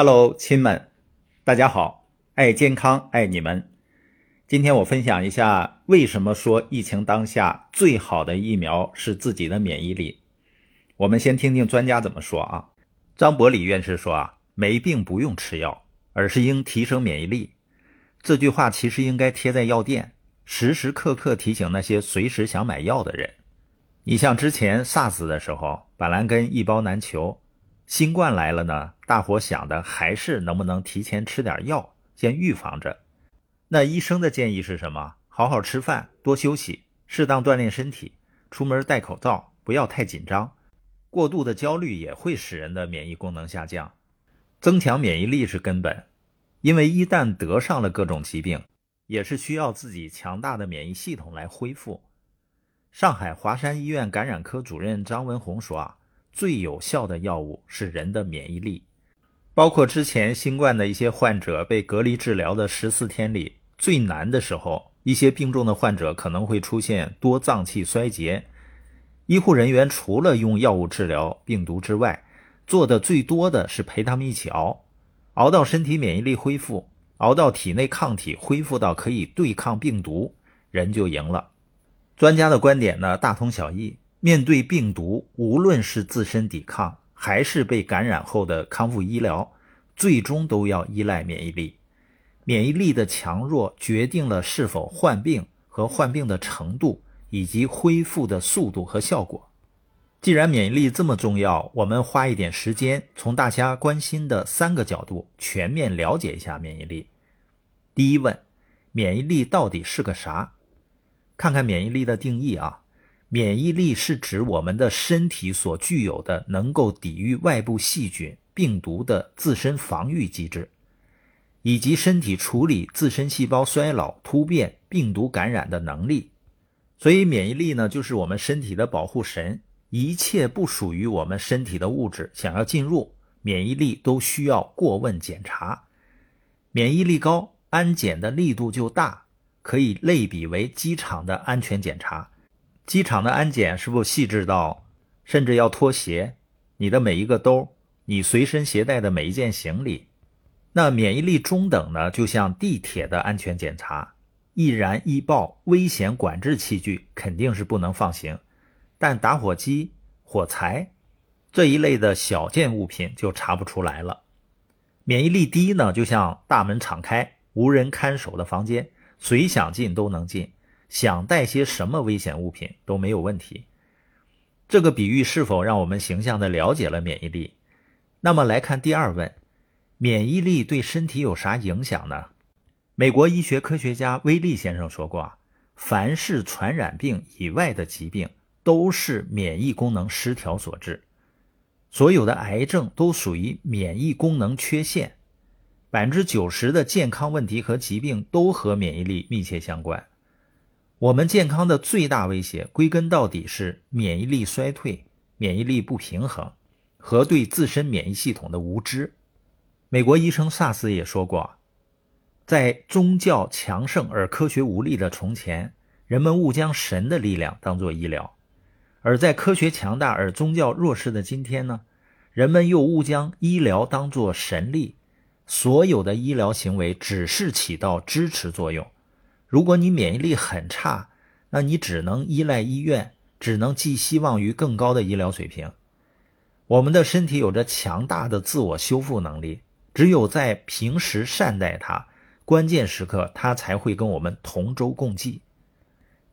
Hello，亲们，大家好！爱健康，爱你们。今天我分享一下，为什么说疫情当下最好的疫苗是自己的免疫力。我们先听听专家怎么说啊。张伯礼院士说啊，没病不用吃药，而是应提升免疫力。这句话其实应该贴在药店，时时刻刻提醒那些随时想买药的人。你像之前 SARS 的时候，板蓝根一包难求。新冠来了呢，大伙想的还是能不能提前吃点药，先预防着。那医生的建议是什么？好好吃饭，多休息，适当锻炼身体，出门戴口罩，不要太紧张。过度的焦虑也会使人的免疫功能下降。增强免疫力是根本，因为一旦得上了各种疾病，也是需要自己强大的免疫系统来恢复。上海华山医院感染科主任张文宏说啊。最有效的药物是人的免疫力，包括之前新冠的一些患者被隔离治疗的十四天里最难的时候，一些病重的患者可能会出现多脏器衰竭，医护人员除了用药物治疗病毒之外，做的最多的是陪他们一起熬，熬到身体免疫力恢复，熬到体内抗体恢复到可以对抗病毒，人就赢了。专家的观点呢，大同小异。面对病毒，无论是自身抵抗，还是被感染后的康复医疗，最终都要依赖免疫力。免疫力的强弱决定了是否患病和患病的程度，以及恢复的速度和效果。既然免疫力这么重要，我们花一点时间，从大家关心的三个角度全面了解一下免疫力。第一问，免疫力到底是个啥？看看免疫力的定义啊。免疫力是指我们的身体所具有的能够抵御外部细菌、病毒的自身防御机制，以及身体处理自身细胞衰老、突变、病毒感染的能力。所以，免疫力呢，就是我们身体的保护神。一切不属于我们身体的物质想要进入，免疫力都需要过问检查。免疫力高，安检的力度就大，可以类比为机场的安全检查。机场的安检是不是细致到，甚至要脱鞋？你的每一个兜，你随身携带的每一件行李，那免疫力中等呢？就像地铁的安全检查，易燃易爆危险管制器具肯定是不能放行，但打火机、火柴这一类的小件物品就查不出来了。免疫力低呢，就像大门敞开、无人看守的房间，谁想进都能进。想带些什么危险物品都没有问题。这个比喻是否让我们形象地了解了免疫力？那么来看第二问：免疫力对身体有啥影响呢？美国医学科学家威利先生说过，凡是传染病以外的疾病都是免疫功能失调所致，所有的癌症都属于免疫功能缺陷，百分之九十的健康问题和疾病都和免疫力密切相关。我们健康的最大威胁，归根到底是免疫力衰退、免疫力不平衡和对自身免疫系统的无知。美国医生萨斯也说过，在宗教强盛而科学无力的从前，人们误将神的力量当作医疗；而在科学强大而宗教弱势的今天呢，人们又误将医疗当作神力。所有的医疗行为只是起到支持作用。如果你免疫力很差，那你只能依赖医院，只能寄希望于更高的医疗水平。我们的身体有着强大的自我修复能力，只有在平时善待它，关键时刻它才会跟我们同舟共济。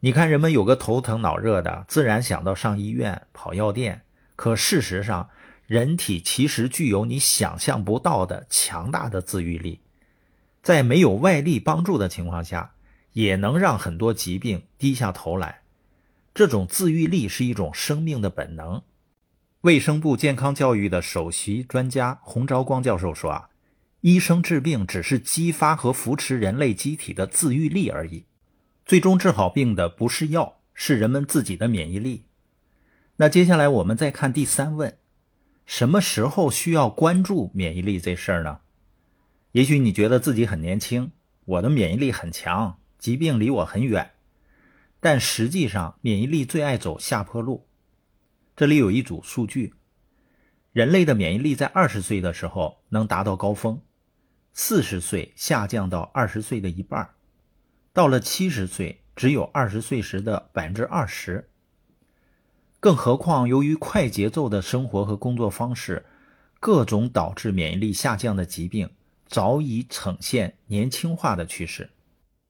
你看，人们有个头疼脑热的，自然想到上医院、跑药店。可事实上，人体其实具有你想象不到的强大的自愈力，在没有外力帮助的情况下。也能让很多疾病低下头来，这种自愈力是一种生命的本能。卫生部健康教育的首席专家洪昭光教授说：“啊，医生治病只是激发和扶持人类机体的自愈力而已，最终治好病的不是药，是人们自己的免疫力。”那接下来我们再看第三问：什么时候需要关注免疫力这事儿呢？也许你觉得自己很年轻，我的免疫力很强。疾病离我很远，但实际上免疫力最爱走下坡路。这里有一组数据：人类的免疫力在二十岁的时候能达到高峰，四十岁下降到二十岁的一半，到了七十岁只有二十岁时的百分之二十。更何况，由于快节奏的生活和工作方式，各种导致免疫力下降的疾病早已呈现年轻化的趋势，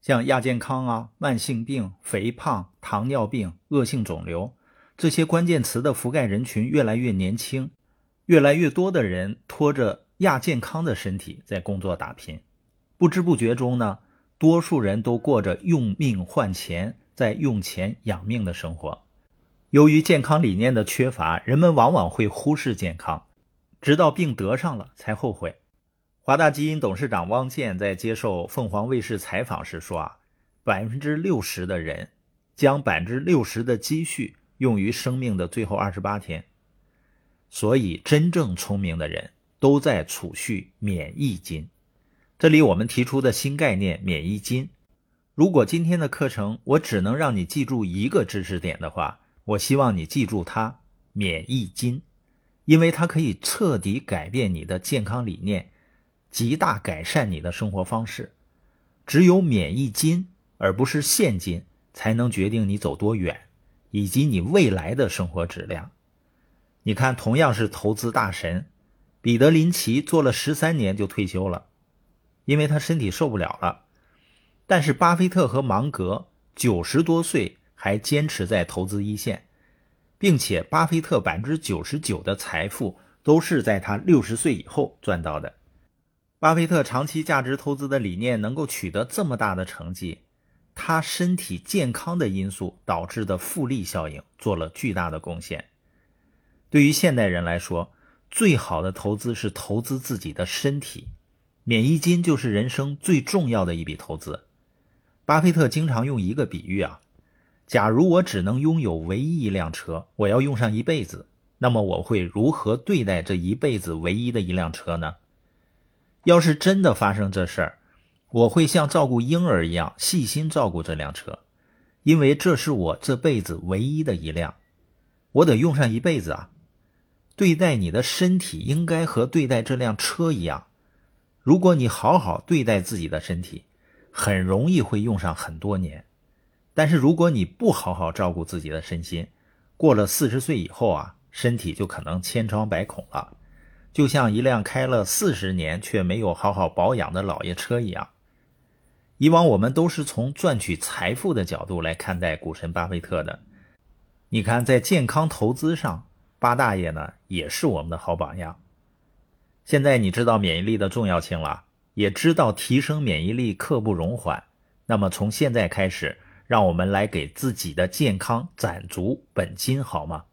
像亚健康啊、慢性病、肥胖、糖尿病、恶性肿瘤这些关键词的覆盖人群越来越年轻。越来越多的人拖着亚健康的身体在工作打拼，不知不觉中呢，多数人都过着用命换钱，在用钱养命的生活。由于健康理念的缺乏，人们往往会忽视健康，直到病得上了才后悔。华大基因董事长汪建在接受凤凰卫视采访时说：“啊，百分之六十的人将百分之六十的积蓄用于生命的最后二十八天。”所以，真正聪明的人都在储蓄免疫金。这里我们提出的新概念——免疫金。如果今天的课程我只能让你记住一个知识点的话，我希望你记住它——免疫金，因为它可以彻底改变你的健康理念，极大改善你的生活方式。只有免疫金，而不是现金，才能决定你走多远，以及你未来的生活质量。你看，同样是投资大神，彼得林奇做了十三年就退休了，因为他身体受不了了。但是巴菲特和芒格九十多岁还坚持在投资一线，并且巴菲特百分之九十九的财富都是在他六十岁以后赚到的。巴菲特长期价值投资的理念能够取得这么大的成绩，他身体健康的因素导致的复利效应做了巨大的贡献。对于现代人来说，最好的投资是投资自己的身体，免疫金就是人生最重要的一笔投资。巴菲特经常用一个比喻啊，假如我只能拥有唯一一辆车，我要用上一辈子，那么我会如何对待这一辈子唯一的一辆车呢？要是真的发生这事儿，我会像照顾婴儿一样细心照顾这辆车，因为这是我这辈子唯一的一辆，我得用上一辈子啊。对待你的身体，应该和对待这辆车一样。如果你好好对待自己的身体，很容易会用上很多年。但是如果你不好好照顾自己的身心，过了四十岁以后啊，身体就可能千疮百孔了，就像一辆开了四十年却没有好好保养的老爷车一样。以往我们都是从赚取财富的角度来看待股神巴菲特的。你看，在健康投资上。八大爷呢，也是我们的好榜样。现在你知道免疫力的重要性了，也知道提升免疫力刻不容缓。那么从现在开始，让我们来给自己的健康攒足本金，好吗？